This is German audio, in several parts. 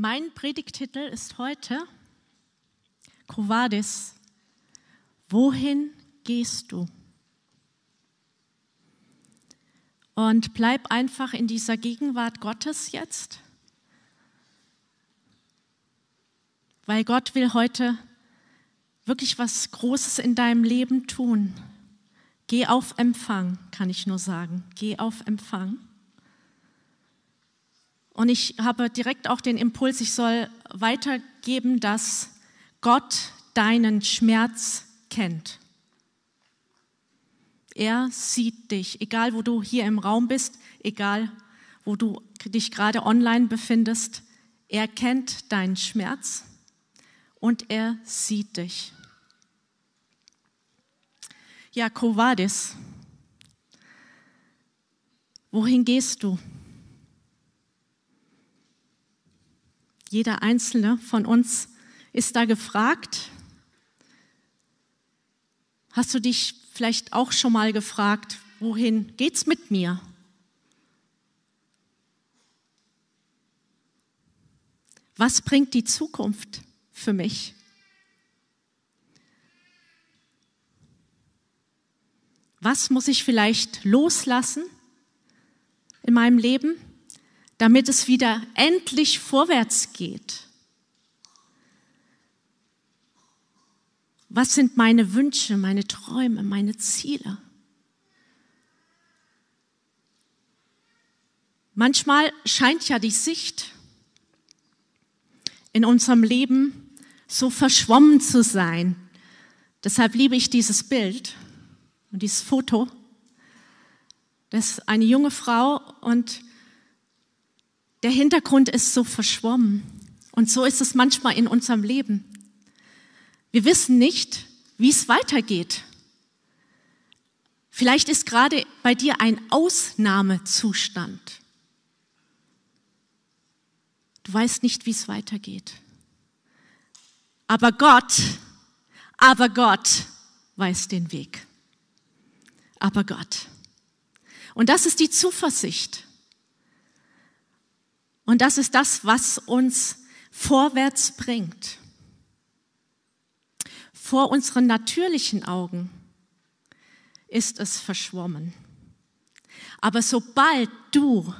Mein Predigtitel ist heute Covadis. Wohin gehst du? Und bleib einfach in dieser Gegenwart Gottes jetzt, weil Gott will heute wirklich was Großes in deinem Leben tun. Geh auf Empfang, kann ich nur sagen. Geh auf Empfang. Und ich habe direkt auch den Impuls, ich soll weitergeben, dass Gott deinen Schmerz kennt. Er sieht dich, egal wo du hier im Raum bist, egal wo du dich gerade online befindest. Er kennt deinen Schmerz und er sieht dich. Ja, Kovadis, wohin gehst du? Jeder einzelne von uns ist da gefragt. Hast du dich vielleicht auch schon mal gefragt, wohin geht's mit mir? Was bringt die Zukunft für mich? Was muss ich vielleicht loslassen in meinem Leben, damit es wieder endlich vorwärts geht? Was sind meine Wünsche, meine Träume, meine Ziele? Manchmal scheint ja die Sicht in unserem Leben so verschwommen zu sein. Deshalb liebe ich dieses Bild und dieses Foto. Das ist eine junge Frau und der Hintergrund ist so verschwommen. Und so ist es manchmal in unserem Leben. Wir wissen nicht, wie es weitergeht. Vielleicht ist gerade bei dir ein Ausnahmezustand. Du weißt nicht, wie es weitergeht. Aber Gott, aber Gott weiß den Weg. Aber Gott. Und das ist die Zuversicht. Und das ist das, was uns vorwärts bringt vor unseren natürlichen Augen ist es verschwommen. Aber sobald du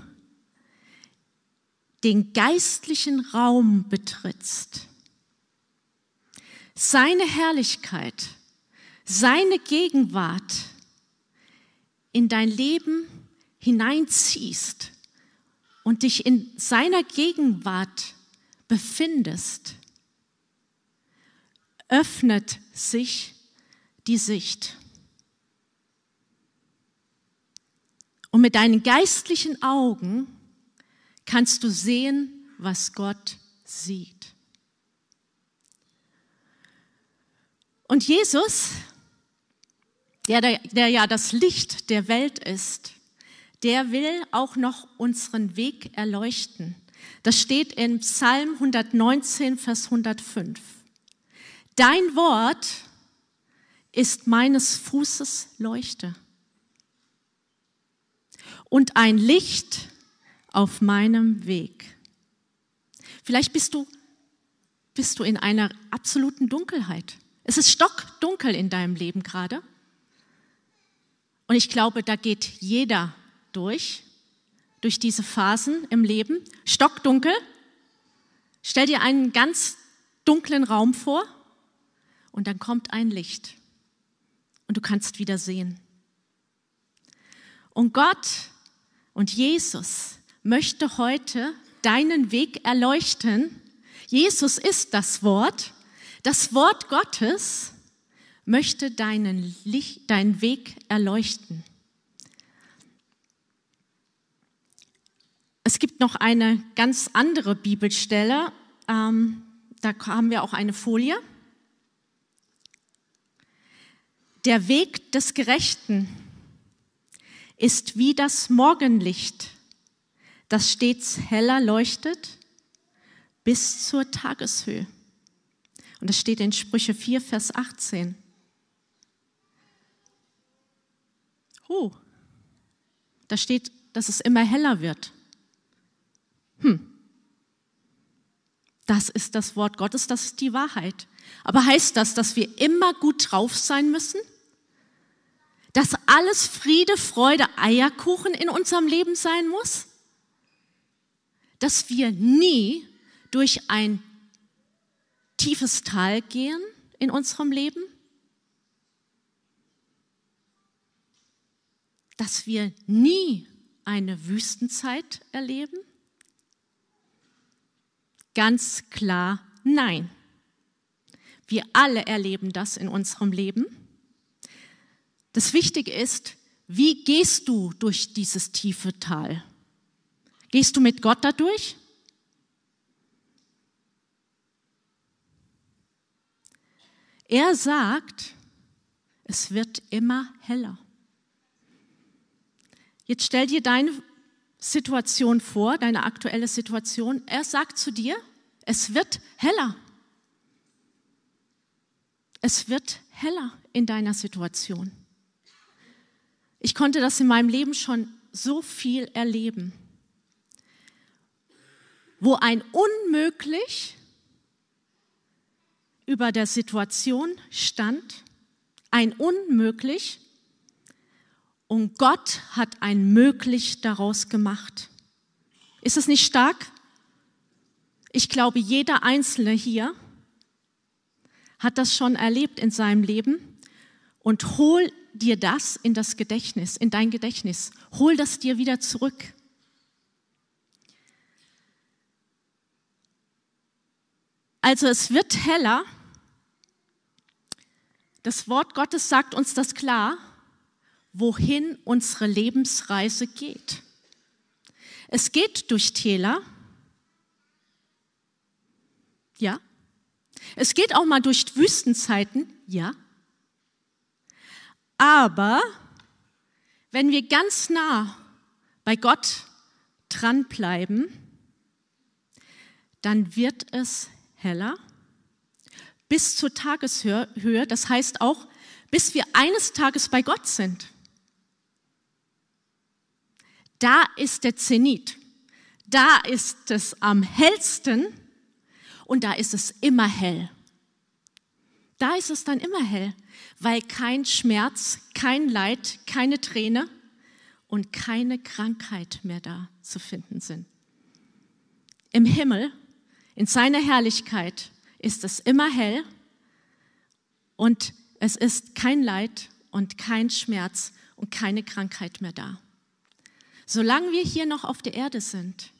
den geistlichen Raum betrittst, seine Herrlichkeit, seine Gegenwart in dein Leben hineinziehst und dich in seiner Gegenwart befindest, öffnet sich die Sicht. Und mit deinen geistlichen Augen kannst du sehen, was Gott sieht. Und Jesus, der, der ja das Licht der Welt ist, der will auch noch unseren Weg erleuchten. Das steht in Psalm 119, Vers 105. Dein Wort ist meines Fußes Leuchte und ein Licht auf meinem Weg. Vielleicht bist du, bist du in einer absoluten Dunkelheit. Es ist stockdunkel in deinem Leben gerade. Und ich glaube, da geht jeder durch, durch diese Phasen im Leben. Stockdunkel. Stell dir einen ganz dunklen Raum vor und dann kommt ein Licht und du kannst wieder sehen. Und Gott und Jesus möchte heute deinen Weg erleuchten. Jesus ist das Wort. Das Wort Gottes möchte deinen, Licht, deinen Weg erleuchten. Es gibt noch eine ganz andere Bibelstelle. Ähm, da haben wir auch eine Folie. Der Weg des Gerechten ist wie das Morgenlicht, das stets heller leuchtet bis zur Tageshöhe. Und das steht in Sprüche 4, Vers 18. Oh, da steht, dass es immer heller wird. Hm. Das ist das Wort Gottes, das ist die Wahrheit. Aber heißt das, dass wir immer gut drauf sein müssen? Dass alles Friede, Freude, Eierkuchen in unserem Leben sein muss? Dass wir nie durch ein tiefes Tal gehen in unserem Leben? Dass wir nie eine Wüstenzeit erleben? Ganz klar nein. Wir alle erleben das in unserem Leben. Das Wichtige ist, wie gehst du durch dieses tiefe Tal? Gehst du mit Gott dadurch? Er sagt, es wird immer heller. Jetzt stell dir deine Situation vor, deine aktuelle Situation. Er sagt zu dir, es wird heller. Es wird heller in deiner Situation. Ich konnte das in meinem Leben schon so viel erleben, wo ein Unmöglich über der Situation stand, ein Unmöglich, und Gott hat ein Möglich daraus gemacht. Ist es nicht stark? Ich glaube, jeder Einzelne hier hat das schon erlebt in seinem Leben und hol dir das in das Gedächtnis, in dein Gedächtnis. Hol das dir wieder zurück. Also es wird heller. Das Wort Gottes sagt uns das klar wohin unsere Lebensreise geht. Es geht durch Täler. Ja. Es geht auch mal durch Wüstenzeiten. Ja. Aber wenn wir ganz nah bei Gott dranbleiben, dann wird es heller bis zur Tageshöhe. Das heißt auch, bis wir eines Tages bei Gott sind. Da ist der Zenit. Da ist es am hellsten und da ist es immer hell. Da ist es dann immer hell, weil kein Schmerz, kein Leid, keine Träne und keine Krankheit mehr da zu finden sind. Im Himmel, in seiner Herrlichkeit, ist es immer hell und es ist kein Leid und kein Schmerz und keine Krankheit mehr da. Solange wir hier noch auf der Erde sind,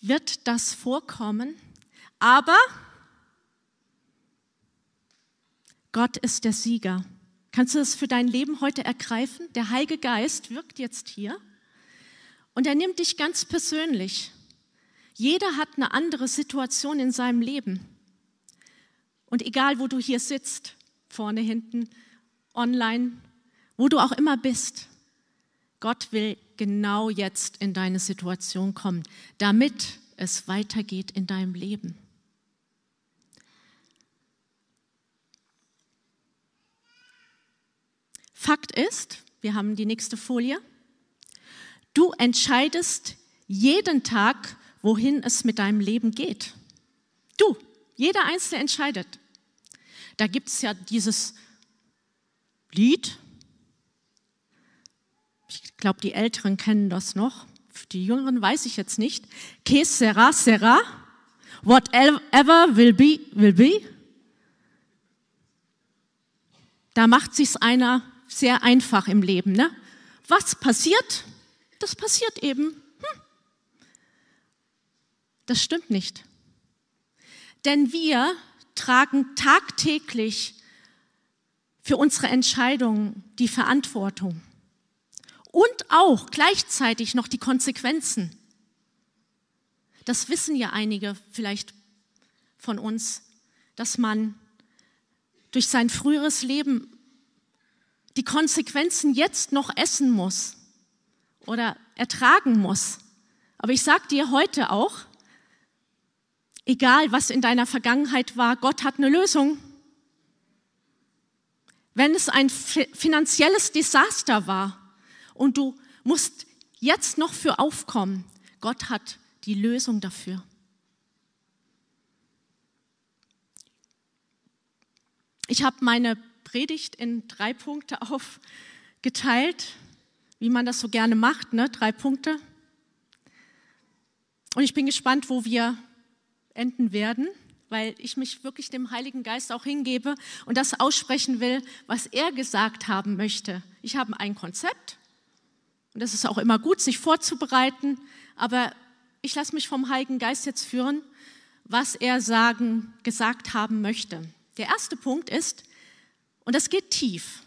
wird das vorkommen, aber Gott ist der Sieger. Kannst du das für dein Leben heute ergreifen? Der Heilige Geist wirkt jetzt hier und er nimmt dich ganz persönlich. Jeder hat eine andere Situation in seinem Leben. Und egal, wo du hier sitzt, vorne, hinten, online, wo du auch immer bist, Gott will genau jetzt in deine Situation kommen, damit es weitergeht in deinem Leben. Fakt ist, wir haben die nächste Folie, du entscheidest jeden Tag, wohin es mit deinem Leben geht. Du, jeder Einzelne entscheidet. Da gibt es ja dieses Lied, ich glaube, die Älteren kennen das noch. Die Jüngeren weiß ich jetzt nicht. Que sera, sera. Whatever will be, will be. Da macht sich's einer sehr einfach im Leben. Ne? Was passiert? Das passiert eben. Hm. Das stimmt nicht. Denn wir tragen tagtäglich für unsere Entscheidungen die Verantwortung und auch gleichzeitig noch die Konsequenzen. Das wissen ja einige vielleicht von uns, dass man durch sein früheres Leben die Konsequenzen jetzt noch essen muss oder ertragen muss. Aber ich sage dir heute auch, egal was in deiner Vergangenheit war, Gott hat eine Lösung. Wenn es ein finanzielles Desaster war, und du musst jetzt noch für aufkommen. Gott hat die Lösung dafür. Ich habe meine Predigt in drei Punkte aufgeteilt, wie man das so gerne macht, ne? drei Punkte. Und ich bin gespannt, wo wir enden werden, weil ich mich wirklich dem Heiligen Geist auch hingebe und das aussprechen will, was er gesagt haben möchte. Ich habe ein Konzept und das ist auch immer gut, sich vorzubereiten, aber ich lasse mich vom Heiligen Geist jetzt führen, was er sagen, gesagt haben möchte. Der erste Punkt ist, und das geht tief.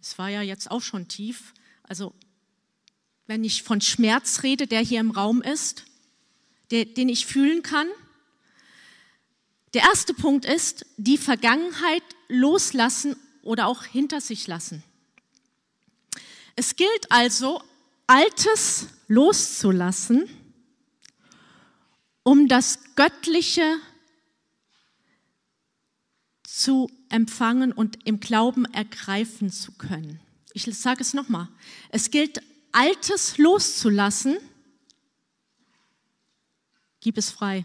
Es war ja jetzt auch schon tief. Also wenn ich von Schmerz rede, der hier im Raum ist, der, den ich fühlen kann. Der erste Punkt ist, die Vergangenheit loslassen oder auch hinter sich lassen. Es gilt also, Altes loszulassen, um das Göttliche zu empfangen und im Glauben ergreifen zu können. Ich sage es nochmal. Es gilt, Altes loszulassen. Gib es frei.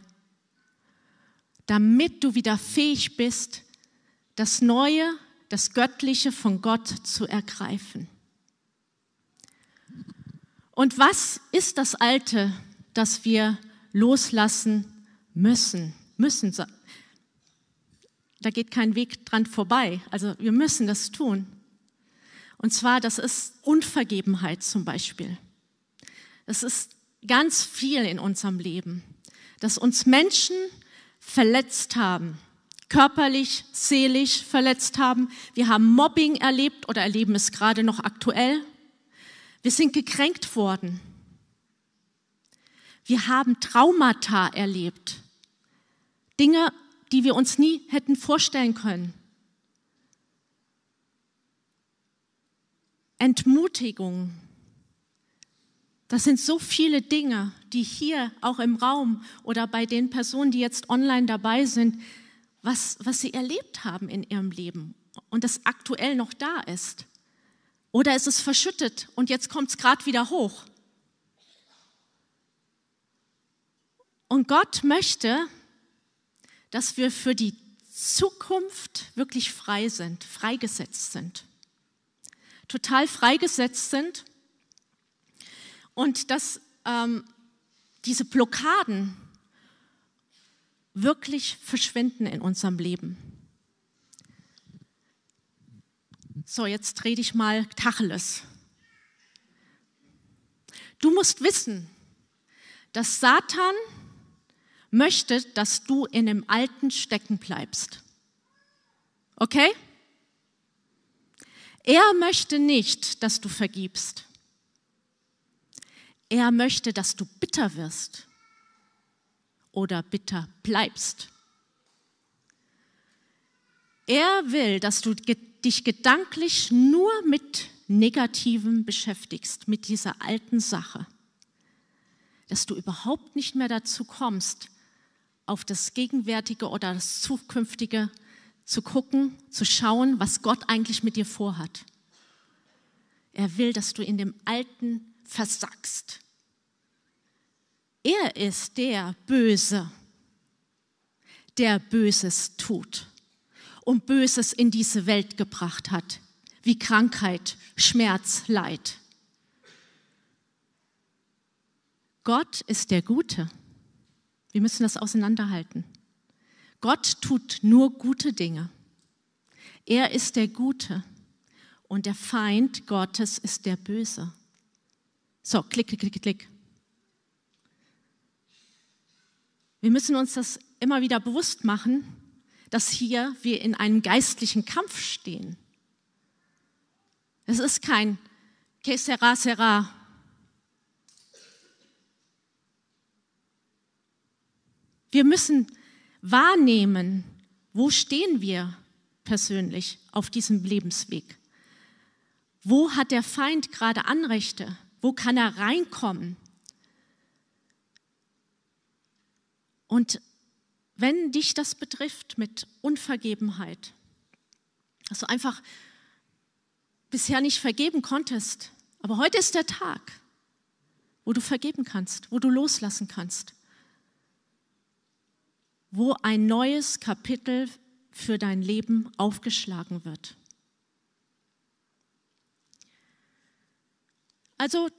Damit du wieder fähig bist, das Neue, das Göttliche von Gott zu ergreifen. Und was ist das Alte, das wir loslassen müssen? Müssen, da geht kein Weg dran vorbei. Also wir müssen das tun. Und zwar, das ist Unvergebenheit zum Beispiel. Das ist ganz viel in unserem Leben, dass uns Menschen verletzt haben, körperlich, seelisch verletzt haben. Wir haben Mobbing erlebt oder erleben es gerade noch aktuell. Wir sind gekränkt worden. Wir haben Traumata erlebt. Dinge, die wir uns nie hätten vorstellen können. Entmutigung. Das sind so viele Dinge, die hier auch im Raum oder bei den Personen, die jetzt online dabei sind, was, was sie erlebt haben in ihrem Leben und das aktuell noch da ist. Oder ist es verschüttet und jetzt kommt es gerade wieder hoch. Und Gott möchte, dass wir für die Zukunft wirklich frei sind, freigesetzt sind. Total freigesetzt sind und dass ähm, diese Blockaden wirklich verschwinden in unserem Leben. So, jetzt rede ich mal Tacheles. Du musst wissen, dass Satan möchte, dass du in dem Alten stecken bleibst. Okay? Er möchte nicht, dass du vergibst. Er möchte, dass du bitter wirst oder bitter bleibst. Er will, dass du dich gedanklich nur mit Negativem beschäftigst, mit dieser alten Sache. Dass du überhaupt nicht mehr dazu kommst, auf das Gegenwärtige oder das Zukünftige zu gucken, zu schauen, was Gott eigentlich mit dir vorhat. Er will, dass du in dem Alten versackst. Er ist der Böse, der Böses tut und Böses in diese Welt gebracht hat, wie Krankheit, Schmerz, Leid. Gott ist der Gute. Wir müssen das auseinanderhalten. Gott tut nur gute Dinge. Er ist der Gute und der Feind Gottes ist der Böse. So, klick, klick, klick, klick. Wir müssen uns das immer wieder bewusst machen, dass hier wir in einem geistlichen Kampf stehen. Es ist kein que sera, sera, Wir müssen wahrnehmen, wo stehen wir persönlich auf diesem Lebensweg? Wo hat der Feind gerade Anrechte? Wo kann er reinkommen? Und wenn dich das betrifft mit Unvergebenheit, dass du einfach bisher nicht vergeben konntest, aber heute ist der Tag, wo du vergeben kannst, wo du loslassen kannst wo ein neues Kapitel für dein Leben aufgeschlagen wird. Also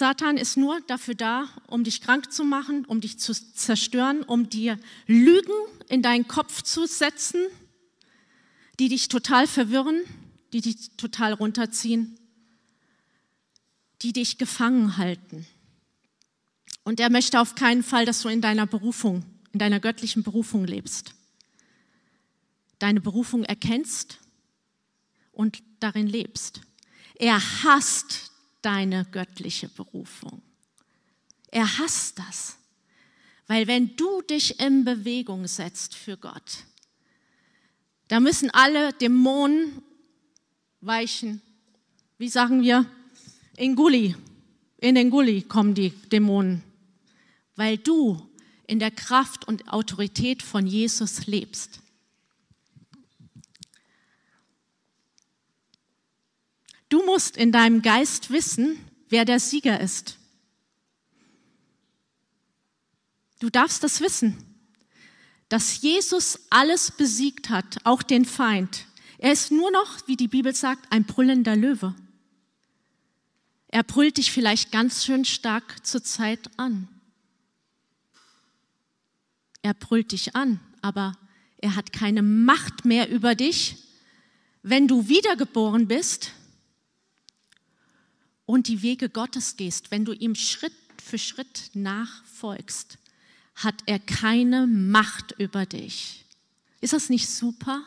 Satan ist nur dafür da, um dich krank zu machen, um dich zu zerstören, um dir Lügen in deinen Kopf zu setzen, die dich total verwirren, die dich total runterziehen, die dich gefangen halten. Und er möchte auf keinen Fall, dass du in deiner Berufung, in deiner göttlichen Berufung lebst. Deine Berufung erkennst und darin lebst. Er hasst deine göttliche Berufung. Er hasst das. Weil wenn du dich in Bewegung setzt für Gott, da müssen alle Dämonen weichen. Wie sagen wir? In Gully. In den Gully kommen die Dämonen. Weil du in der Kraft und Autorität von Jesus lebst. Du musst in deinem Geist wissen, wer der Sieger ist. Du darfst das wissen, dass Jesus alles besiegt hat, auch den Feind. Er ist nur noch, wie die Bibel sagt, ein brüllender Löwe. Er brüllt dich vielleicht ganz schön stark zur Zeit an. Er brüllt dich an, aber er hat keine Macht mehr über dich. Wenn du wiedergeboren bist, und die Wege Gottes gehst, wenn du ihm Schritt für Schritt nachfolgst, hat er keine Macht über dich. Ist das nicht super?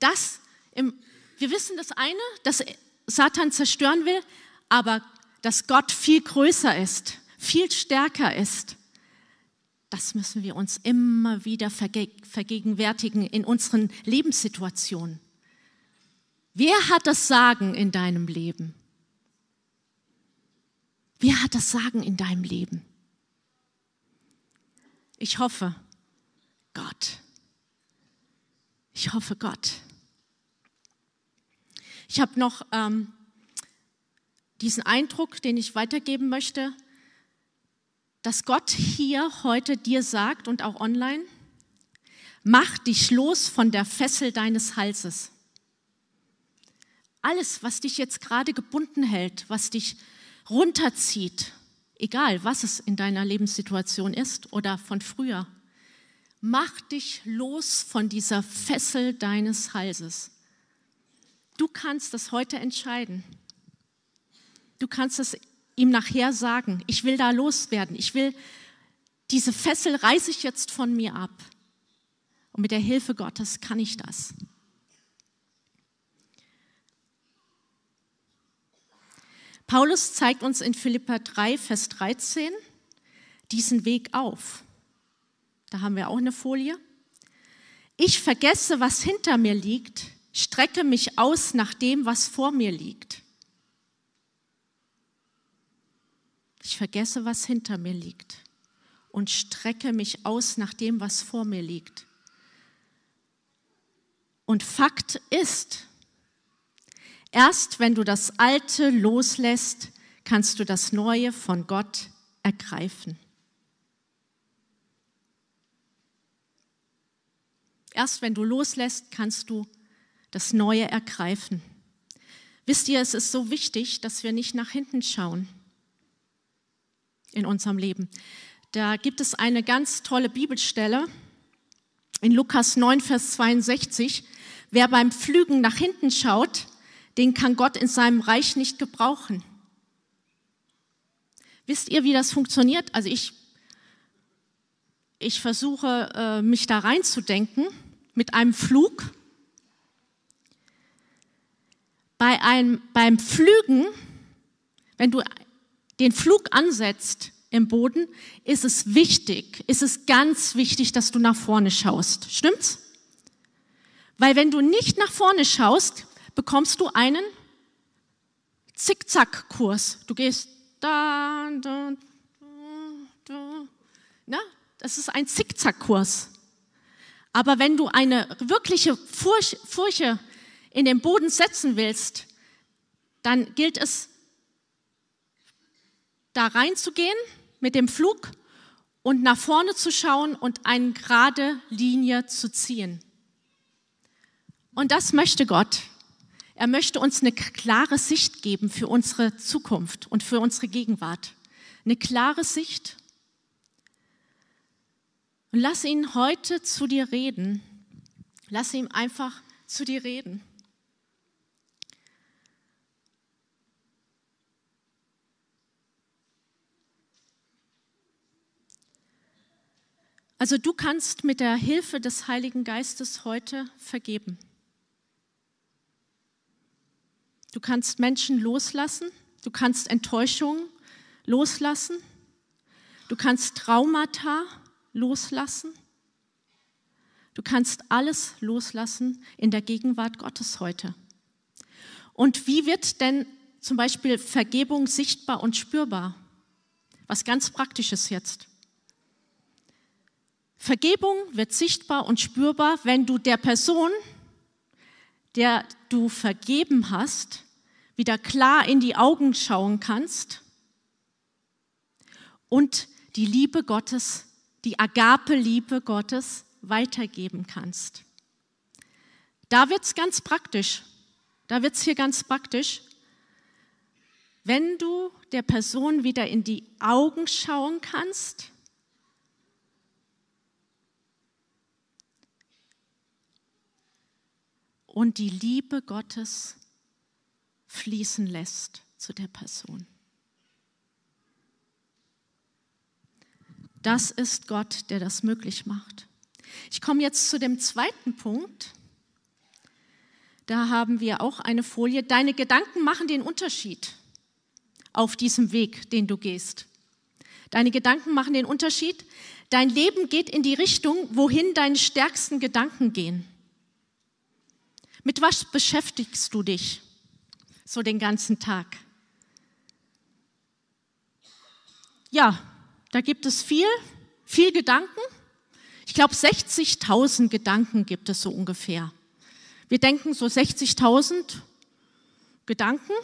Das, im, wir wissen das eine, dass Satan zerstören will, aber dass Gott viel größer ist, viel stärker ist. Das müssen wir uns immer wieder vergegenwärtigen in unseren Lebenssituationen. Wer hat das Sagen in deinem Leben? Wer hat das Sagen in deinem Leben? Ich hoffe, Gott. Ich hoffe, Gott. Ich habe noch ähm, diesen Eindruck, den ich weitergeben möchte, dass Gott hier heute dir sagt und auch online, mach dich los von der Fessel deines Halses. Alles, was dich jetzt gerade gebunden hält, was dich runterzieht, egal was es in deiner Lebenssituation ist oder von früher, mach dich los von dieser Fessel deines Halses. Du kannst das heute entscheiden. Du kannst es ihm nachher sagen, ich will da loswerden, ich will, diese Fessel reiße ich jetzt von mir ab. Und mit der Hilfe Gottes kann ich das. Paulus zeigt uns in Philippa 3, Vers 13 diesen Weg auf. Da haben wir auch eine Folie. Ich vergesse, was hinter mir liegt, strecke mich aus nach dem, was vor mir liegt. Ich vergesse, was hinter mir liegt und strecke mich aus nach dem, was vor mir liegt. Und Fakt ist, Erst wenn du das Alte loslässt, kannst du das Neue von Gott ergreifen. Erst wenn du loslässt, kannst du das Neue ergreifen. Wisst ihr, es ist so wichtig, dass wir nicht nach hinten schauen in unserem Leben. Da gibt es eine ganz tolle Bibelstelle in Lukas 9, Vers 62. Wer beim Pflügen nach hinten schaut, den kann Gott in seinem Reich nicht gebrauchen. Wisst ihr, wie das funktioniert? Also ich, ich versuche, äh, mich da reinzudenken mit einem Flug. Bei einem, beim Flügen, wenn du den Flug ansetzt im Boden, ist es wichtig, ist es ganz wichtig, dass du nach vorne schaust. Stimmt's? Weil wenn du nicht nach vorne schaust, bekommst du einen Zickzackkurs. Du gehst da, da, da, Na, das ist ein Zickzackkurs. Aber wenn du eine wirkliche Furche, Furche in den Boden setzen willst, dann gilt es, da reinzugehen mit dem Flug und nach vorne zu schauen und eine gerade Linie zu ziehen. Und das möchte Gott. Er möchte uns eine klare Sicht geben für unsere Zukunft und für unsere Gegenwart. Eine klare Sicht. Und lass ihn heute zu dir reden. Lass ihn einfach zu dir reden. Also du kannst mit der Hilfe des Heiligen Geistes heute vergeben. Du kannst Menschen loslassen, du kannst Enttäuschungen loslassen, du kannst Traumata loslassen, du kannst alles loslassen in der Gegenwart Gottes heute. Und wie wird denn zum Beispiel Vergebung sichtbar und spürbar? Was ganz Praktisches jetzt. Vergebung wird sichtbar und spürbar, wenn du der Person, der du vergeben hast, wieder klar in die Augen schauen kannst und die Liebe Gottes, die Agape-Liebe Gottes weitergeben kannst. Da wird es ganz praktisch. Da wird es hier ganz praktisch. Wenn du der Person wieder in die Augen schauen kannst und die Liebe Gottes fließen lässt zu der Person. Das ist Gott, der das möglich macht. Ich komme jetzt zu dem zweiten Punkt. Da haben wir auch eine Folie. Deine Gedanken machen den Unterschied auf diesem Weg, den du gehst. Deine Gedanken machen den Unterschied. Dein Leben geht in die Richtung, wohin deine stärksten Gedanken gehen. Mit was beschäftigst du dich so den ganzen Tag? Ja, da gibt es viel, viel Gedanken. Ich glaube, 60.000 Gedanken gibt es so ungefähr. Wir denken so 60.000 Gedanken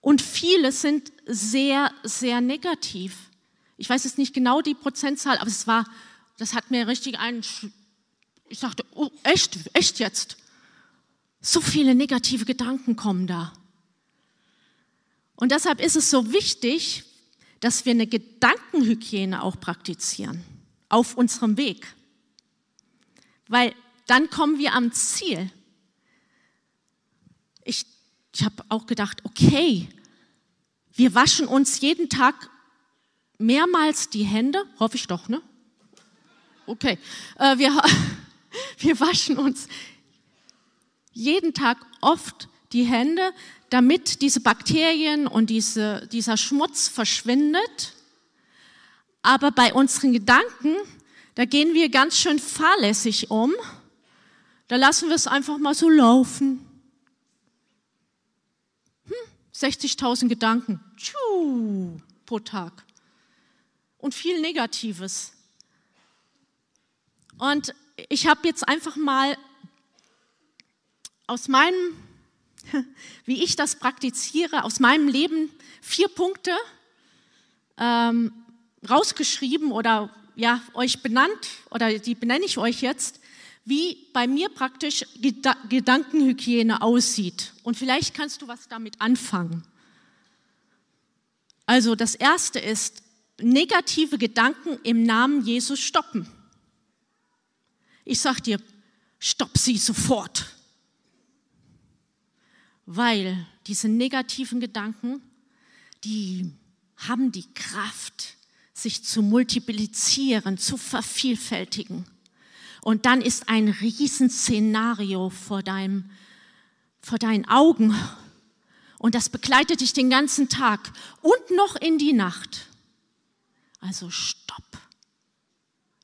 und viele sind sehr, sehr negativ. Ich weiß jetzt nicht genau die Prozentzahl, aber es war, das hat mir richtig einen, ich dachte, oh, echt, echt jetzt? So viele negative Gedanken kommen da. Und deshalb ist es so wichtig, dass wir eine Gedankenhygiene auch praktizieren auf unserem Weg. Weil dann kommen wir am Ziel. Ich, ich habe auch gedacht, okay, wir waschen uns jeden Tag mehrmals die Hände, hoffe ich doch, ne? Okay, äh, wir, wir waschen uns jeden Tag oft die Hände, damit diese Bakterien und diese, dieser Schmutz verschwindet. Aber bei unseren Gedanken, da gehen wir ganz schön fahrlässig um. Da lassen wir es einfach mal so laufen. Hm, 60.000 Gedanken Tschuh, pro Tag. Und viel Negatives. Und ich habe jetzt einfach mal aus meinem, wie ich das praktiziere, aus meinem Leben vier Punkte ähm, rausgeschrieben oder ja, euch benannt oder die benenne ich euch jetzt, wie bei mir praktisch Geda Gedankenhygiene aussieht. Und vielleicht kannst du was damit anfangen. Also das erste ist, negative Gedanken im Namen Jesus stoppen. Ich sag dir, stopp sie sofort weil diese negativen Gedanken, die haben die Kraft, sich zu multiplizieren, zu vervielfältigen. Und dann ist ein Riesenszenario vor, deinem, vor deinen Augen. Und das begleitet dich den ganzen Tag und noch in die Nacht. Also stopp.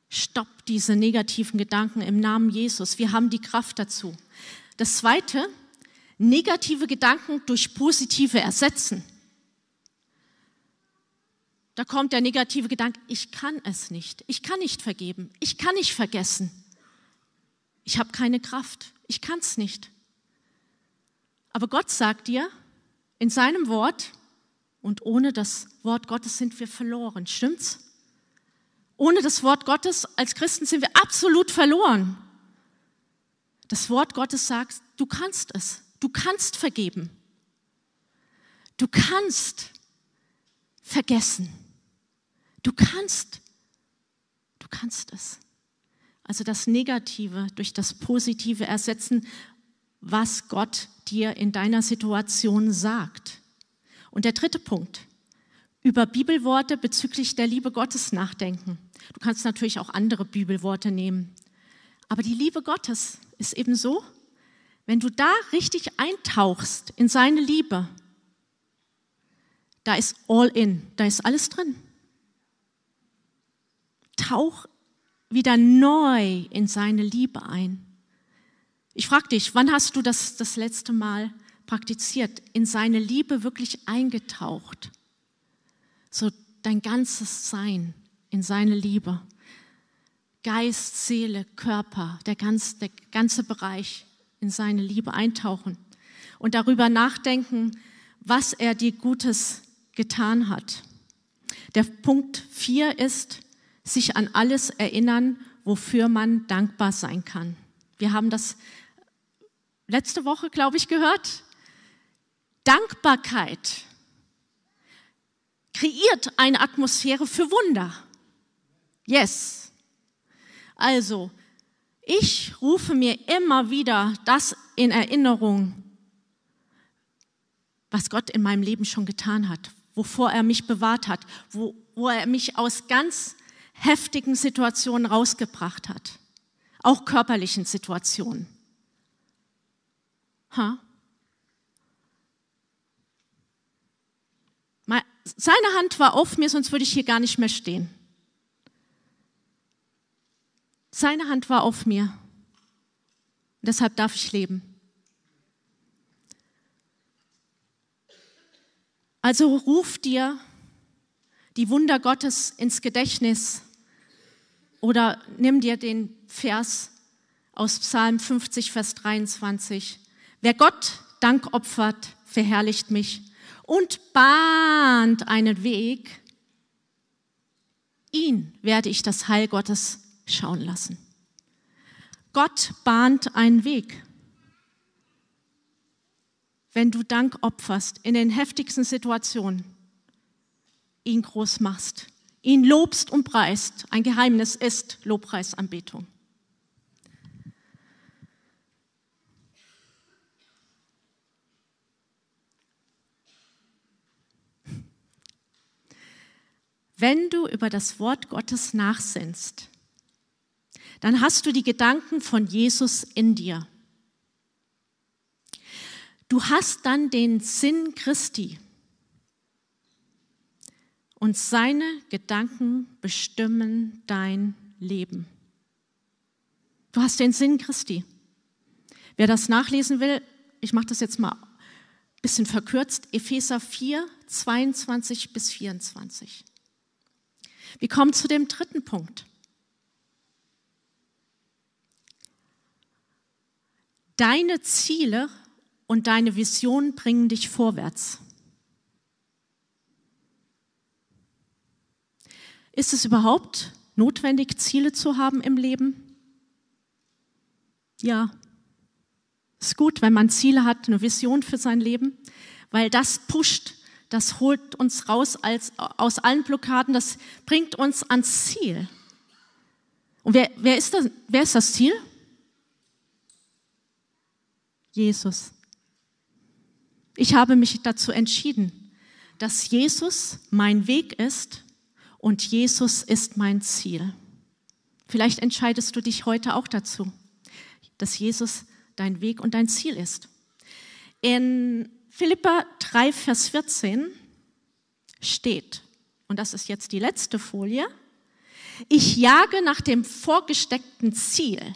Stopp diese negativen Gedanken im Namen Jesus. Wir haben die Kraft dazu. Das Zweite, negative Gedanken durch positive ersetzen. Da kommt der negative Gedanke, ich kann es nicht, ich kann nicht vergeben, ich kann nicht vergessen, ich habe keine Kraft, ich kann es nicht. Aber Gott sagt dir in seinem Wort, und ohne das Wort Gottes sind wir verloren, stimmt's? Ohne das Wort Gottes als Christen sind wir absolut verloren. Das Wort Gottes sagt, du kannst es. Du kannst vergeben. Du kannst vergessen. Du kannst. Du kannst es. Also das Negative durch das Positive ersetzen, was Gott dir in deiner Situation sagt. Und der dritte Punkt, über Bibelworte bezüglich der Liebe Gottes nachdenken. Du kannst natürlich auch andere Bibelworte nehmen. Aber die Liebe Gottes ist eben so, wenn du da richtig eintauchst in seine Liebe, da ist all in, da ist alles drin. Tauch wieder neu in seine Liebe ein. Ich frage dich, wann hast du das das letzte Mal praktiziert, in seine Liebe wirklich eingetaucht? So dein ganzes Sein in seine Liebe. Geist, Seele, Körper, der ganze, der ganze Bereich in seine Liebe eintauchen und darüber nachdenken, was er dir Gutes getan hat. Der Punkt vier ist, sich an alles erinnern, wofür man dankbar sein kann. Wir haben das letzte Woche, glaube ich, gehört. Dankbarkeit kreiert eine Atmosphäre für Wunder. Yes. Also, ich rufe mir immer wieder das in Erinnerung, was Gott in meinem Leben schon getan hat, wovor er mich bewahrt hat, wo, wo er mich aus ganz heftigen Situationen rausgebracht hat, auch körperlichen Situationen. Ha? Seine Hand war auf mir, sonst würde ich hier gar nicht mehr stehen. Seine Hand war auf mir. Deshalb darf ich leben. Also ruf dir die Wunder Gottes ins Gedächtnis oder nimm dir den Vers aus Psalm 50, Vers 23. Wer Gott Dank opfert, verherrlicht mich und bahnt einen Weg. Ihn werde ich das Heil Gottes schauen lassen. Gott bahnt einen Weg. Wenn du Dank opferst in den heftigsten Situationen, ihn groß machst, ihn lobst und preist. Ein Geheimnis ist Lobpreisanbetung. Wenn du über das Wort Gottes nachsinnst, dann hast du die Gedanken von Jesus in dir. Du hast dann den Sinn Christi und seine Gedanken bestimmen dein Leben. Du hast den Sinn Christi. Wer das nachlesen will, ich mache das jetzt mal ein bisschen verkürzt, Epheser 4, 22 bis 24. Wir kommen zu dem dritten Punkt. Deine Ziele und deine Vision bringen dich vorwärts. Ist es überhaupt notwendig, Ziele zu haben im Leben? Ja. Ist gut, wenn man Ziele hat, eine Vision für sein Leben, weil das pusht, das holt uns raus als, aus allen Blockaden, das bringt uns ans Ziel. Und wer, wer, ist, das, wer ist das Ziel? Jesus. Ich habe mich dazu entschieden, dass Jesus mein Weg ist und Jesus ist mein Ziel. Vielleicht entscheidest du dich heute auch dazu, dass Jesus dein Weg und dein Ziel ist. In Philippa 3, Vers 14 steht, und das ist jetzt die letzte Folie, ich jage nach dem vorgesteckten Ziel,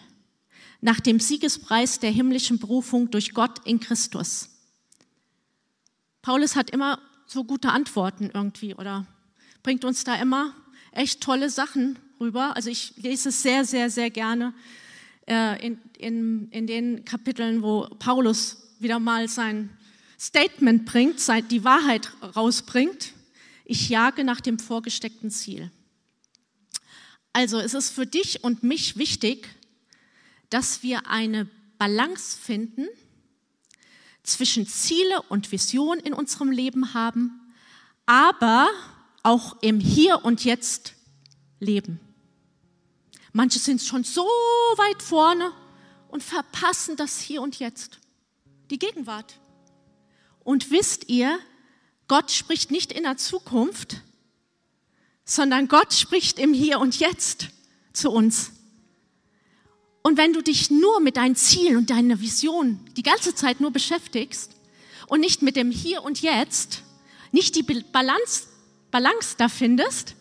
nach dem Siegespreis der himmlischen Berufung durch Gott in Christus. Paulus hat immer so gute Antworten irgendwie oder bringt uns da immer echt tolle Sachen rüber. Also ich lese es sehr, sehr, sehr gerne äh, in, in, in den Kapiteln, wo Paulus wieder mal sein Statement bringt, die Wahrheit rausbringt. Ich jage nach dem vorgesteckten Ziel. Also es ist für dich und mich wichtig, dass wir eine Balance finden zwischen Ziele und Vision in unserem Leben haben, aber auch im Hier und Jetzt leben. Manche sind schon so weit vorne und verpassen das Hier und Jetzt, die Gegenwart. Und wisst ihr, Gott spricht nicht in der Zukunft, sondern Gott spricht im Hier und Jetzt zu uns. Und wenn du dich nur mit deinen Zielen und deiner Vision die ganze Zeit nur beschäftigst und nicht mit dem Hier und Jetzt, nicht die Balance, Balance da findest,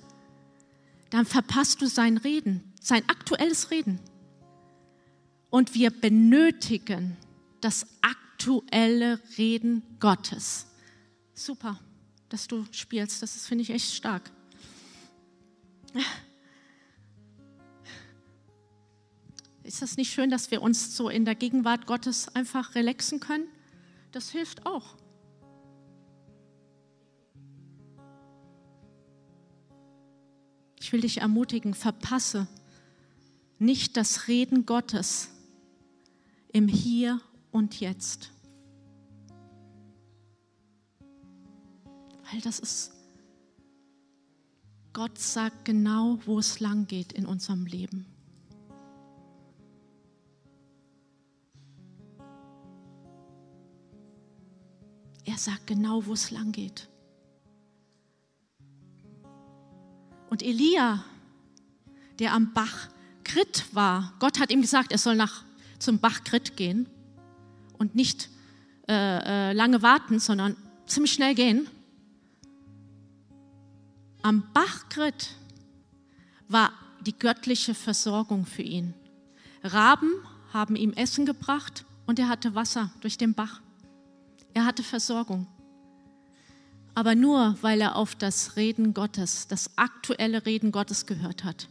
dann verpasst du sein Reden, sein aktuelles Reden. Und wir benötigen das aktuelle Reden Gottes. Super, dass du spielst, das finde ich echt stark. Ist das nicht schön, dass wir uns so in der Gegenwart Gottes einfach relaxen können? Das hilft auch. Ich will dich ermutigen, verpasse nicht das Reden Gottes im Hier und Jetzt. Weil das ist, Gott sagt genau, wo es lang geht in unserem Leben. Er sagt genau, wo es lang geht. Und Elia, der am Bach Krit war, Gott hat ihm gesagt, er soll nach, zum Bach Krit gehen und nicht äh, äh, lange warten, sondern ziemlich schnell gehen. Am Bach Krit war die göttliche Versorgung für ihn. Raben haben ihm Essen gebracht und er hatte Wasser durch den Bach. Er hatte Versorgung. Aber nur, weil er auf das Reden Gottes, das aktuelle Reden Gottes gehört hat.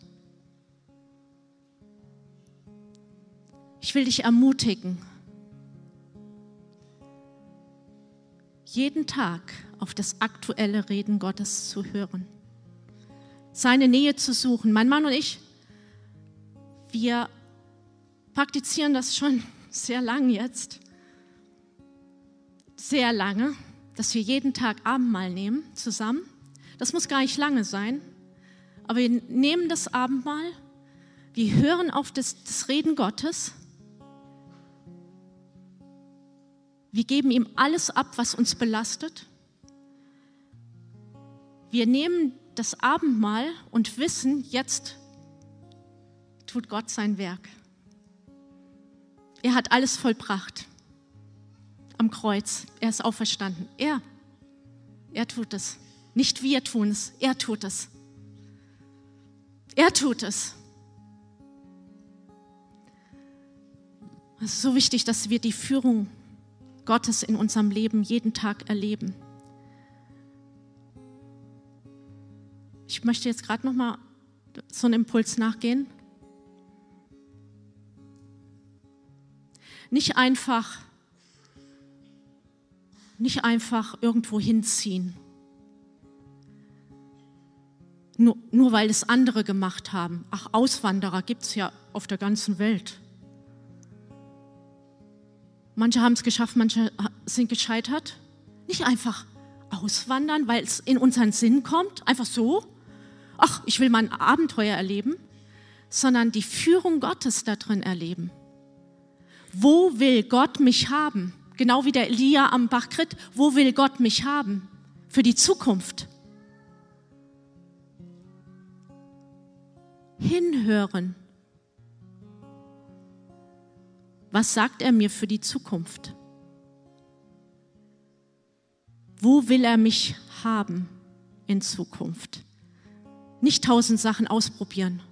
Ich will dich ermutigen, jeden Tag auf das aktuelle Reden Gottes zu hören, seine Nähe zu suchen. Mein Mann und ich, wir praktizieren das schon sehr lang jetzt sehr lange, dass wir jeden Tag Abendmahl nehmen zusammen. Das muss gar nicht lange sein, aber wir nehmen das Abendmahl, wir hören auf das, das Reden Gottes, wir geben ihm alles ab, was uns belastet. Wir nehmen das Abendmahl und wissen, jetzt tut Gott sein Werk. Er hat alles vollbracht am Kreuz. Er ist auferstanden. Er, er tut es. Nicht wir tun es, er tut es. Er tut es. Es ist so wichtig, dass wir die Führung Gottes in unserem Leben jeden Tag erleben. Ich möchte jetzt gerade noch mal so einen Impuls nachgehen. Nicht einfach nicht einfach irgendwo hinziehen. Nur, nur weil es andere gemacht haben. Ach, Auswanderer gibt es ja auf der ganzen Welt. Manche haben es geschafft, manche sind gescheitert. Nicht einfach auswandern, weil es in unseren Sinn kommt, einfach so. Ach, ich will mal ein Abenteuer erleben, sondern die Führung Gottes da drin erleben. Wo will Gott mich haben? Genau wie der Elia am Bach Krit. Wo will Gott mich haben? Für die Zukunft. Hinhören. Was sagt er mir für die Zukunft? Wo will er mich haben in Zukunft? Nicht tausend Sachen ausprobieren.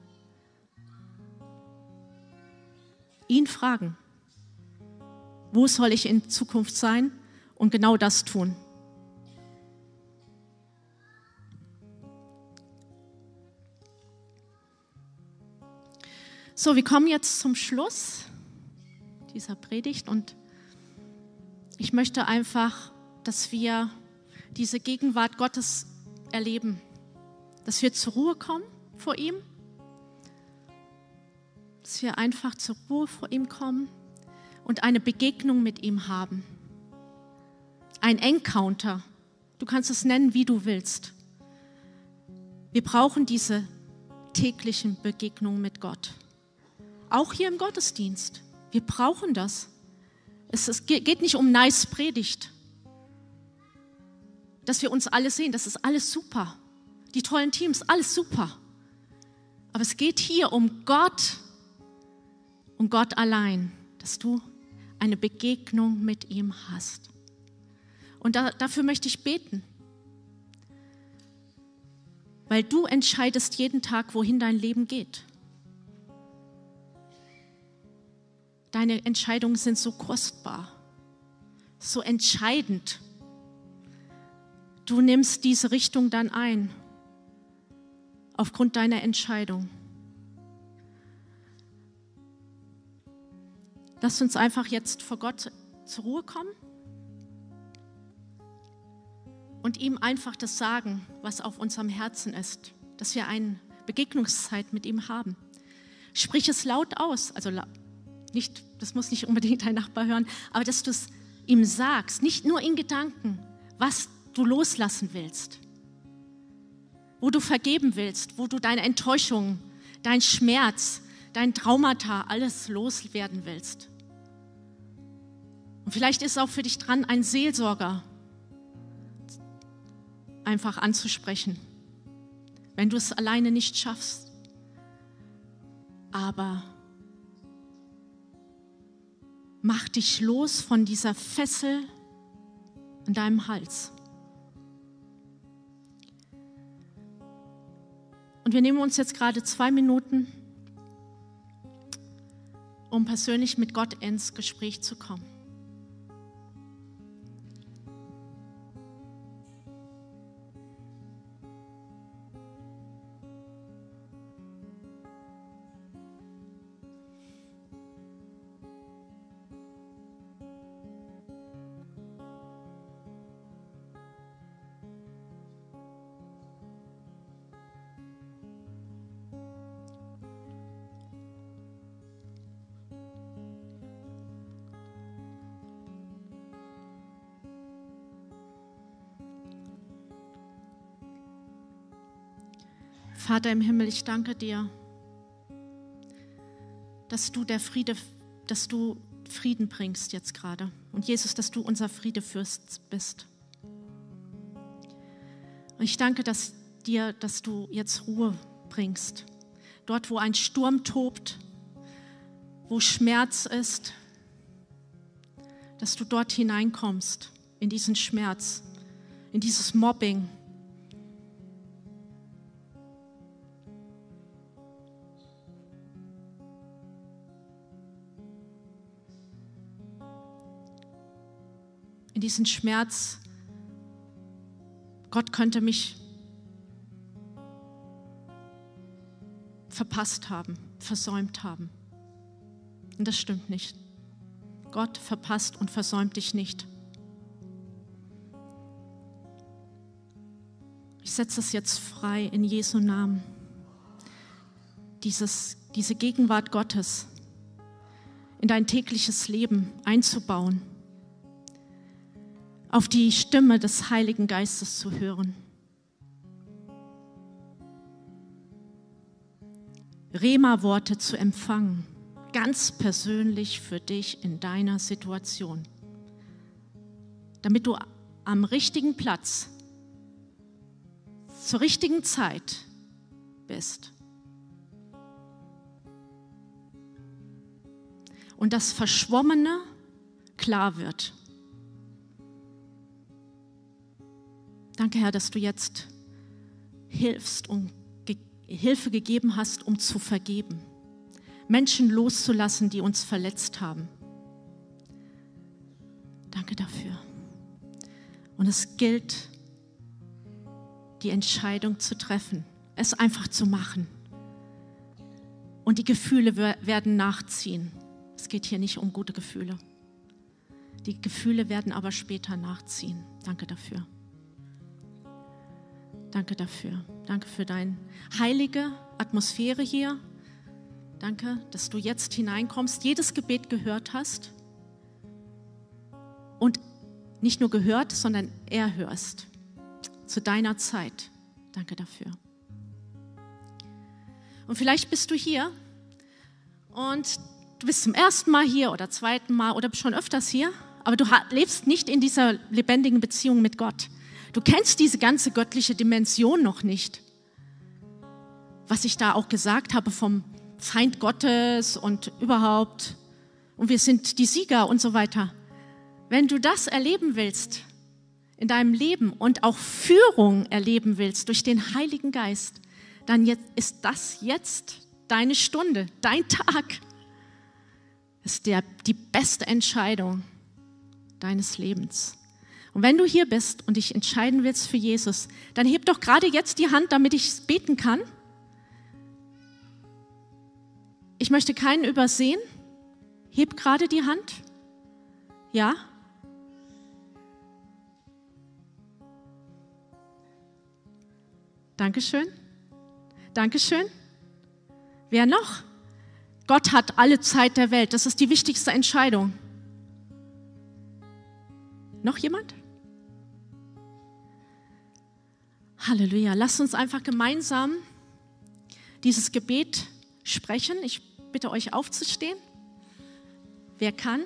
Ihn fragen. Wo soll ich in Zukunft sein? Und genau das tun. So, wir kommen jetzt zum Schluss dieser Predigt und ich möchte einfach, dass wir diese Gegenwart Gottes erleben, dass wir zur Ruhe kommen vor ihm dass wir einfach zur Ruhe vor ihm kommen und eine Begegnung mit ihm haben. Ein Encounter. Du kannst es nennen, wie du willst. Wir brauchen diese täglichen Begegnungen mit Gott. Auch hier im Gottesdienst. Wir brauchen das. Es, es geht nicht um nice Predigt. Dass wir uns alle sehen, das ist alles super. Die tollen Teams, alles super. Aber es geht hier um Gott, um Gott allein, dass du eine Begegnung mit ihm hast. Und da, dafür möchte ich beten. Weil du entscheidest jeden Tag, wohin dein Leben geht. Deine Entscheidungen sind so kostbar, so entscheidend. Du nimmst diese Richtung dann ein, aufgrund deiner Entscheidung. Lass uns einfach jetzt vor Gott zur Ruhe kommen und ihm einfach das sagen, was auf unserem Herzen ist, dass wir eine Begegnungszeit mit ihm haben. Sprich es laut aus, also nicht, das muss nicht unbedingt dein Nachbar hören, aber dass du es ihm sagst, nicht nur in Gedanken, was du loslassen willst, wo du vergeben willst, wo du deine Enttäuschung, dein Schmerz, dein Traumata, alles loswerden willst. Und vielleicht ist auch für dich dran, einen Seelsorger einfach anzusprechen, wenn du es alleine nicht schaffst. Aber mach dich los von dieser Fessel an deinem Hals. Und wir nehmen uns jetzt gerade zwei Minuten, um persönlich mit Gott ins Gespräch zu kommen. Vater im Himmel, ich danke dir, dass du der Friede, dass du Frieden bringst jetzt gerade. Und Jesus, dass du unser Friedefürst bist. Und ich danke dass dir, dass du jetzt Ruhe bringst. Dort, wo ein Sturm tobt, wo Schmerz ist, dass du dort hineinkommst, in diesen Schmerz, in dieses Mobbing, in diesen Schmerz, Gott könnte mich verpasst haben, versäumt haben. Und das stimmt nicht. Gott verpasst und versäumt dich nicht. Ich setze es jetzt frei in Jesu Namen. Dieses, diese Gegenwart Gottes in dein tägliches Leben einzubauen auf die Stimme des Heiligen Geistes zu hören. Rema-Worte zu empfangen, ganz persönlich für dich in deiner Situation, damit du am richtigen Platz zur richtigen Zeit bist. Und das Verschwommene klar wird. Danke, Herr, dass du jetzt hilfst und ge Hilfe gegeben hast, um zu vergeben. Menschen loszulassen, die uns verletzt haben. Danke dafür. Und es gilt, die Entscheidung zu treffen, es einfach zu machen. Und die Gefühle werden nachziehen. Es geht hier nicht um gute Gefühle. Die Gefühle werden aber später nachziehen. Danke dafür. Danke dafür. Danke für deine heilige Atmosphäre hier. Danke, dass du jetzt hineinkommst, jedes Gebet gehört hast und nicht nur gehört, sondern erhörst zu deiner Zeit. Danke dafür. Und vielleicht bist du hier und du bist zum ersten Mal hier oder zweiten Mal oder schon öfters hier, aber du lebst nicht in dieser lebendigen Beziehung mit Gott. Du kennst diese ganze göttliche Dimension noch nicht. Was ich da auch gesagt habe vom Feind Gottes und überhaupt. Und wir sind die Sieger und so weiter. Wenn du das erleben willst in deinem Leben und auch Führung erleben willst durch den Heiligen Geist, dann ist das jetzt deine Stunde, dein Tag. Das ist der, die beste Entscheidung deines Lebens. Und wenn du hier bist und dich entscheiden willst für Jesus, dann heb doch gerade jetzt die Hand, damit ich beten kann. Ich möchte keinen übersehen. Heb gerade die Hand. Ja? Dankeschön. Dankeschön. Wer noch? Gott hat alle Zeit der Welt. Das ist die wichtigste Entscheidung. Noch jemand? Halleluja. Lasst uns einfach gemeinsam dieses Gebet sprechen. Ich bitte euch aufzustehen. Wer kann?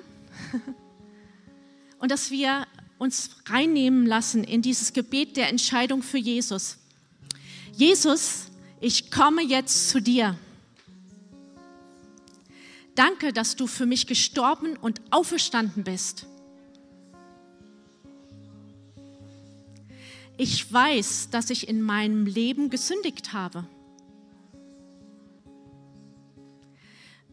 Und dass wir uns reinnehmen lassen in dieses Gebet der Entscheidung für Jesus. Jesus, ich komme jetzt zu dir. Danke, dass du für mich gestorben und auferstanden bist. Ich weiß, dass ich in meinem Leben gesündigt habe.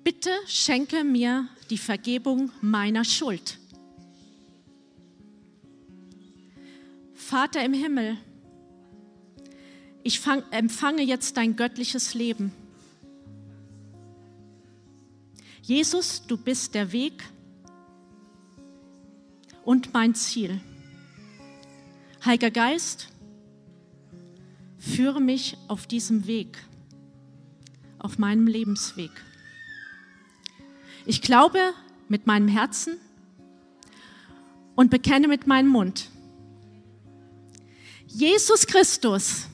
Bitte schenke mir die Vergebung meiner Schuld. Vater im Himmel, ich fang, empfange jetzt dein göttliches Leben. Jesus, du bist der Weg und mein Ziel. Heiliger Geist, führe mich auf diesem Weg, auf meinem Lebensweg. Ich glaube mit meinem Herzen und bekenne mit meinem Mund. Jesus Christus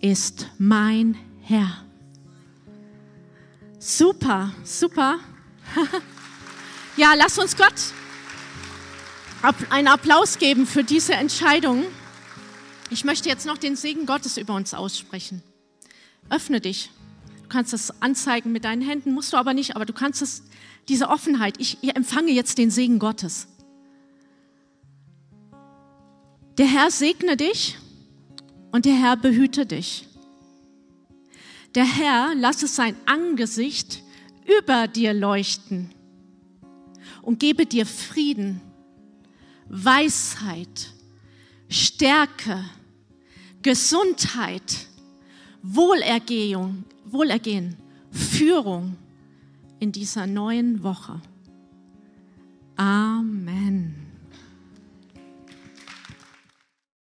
ist mein Herr. Super, super. ja, lass uns Gott einen Applaus geben für diese Entscheidung. Ich möchte jetzt noch den Segen Gottes über uns aussprechen. Öffne dich. Du kannst das anzeigen mit deinen Händen, musst du aber nicht, aber du kannst es, diese Offenheit, ich, ich empfange jetzt den Segen Gottes. Der Herr segne dich und der Herr behüte dich. Der Herr lasse sein Angesicht über dir leuchten und gebe dir Frieden, Weisheit, Stärke, Gesundheit, Wohlergehung, Wohlergehen, Führung in dieser neuen Woche. Amen.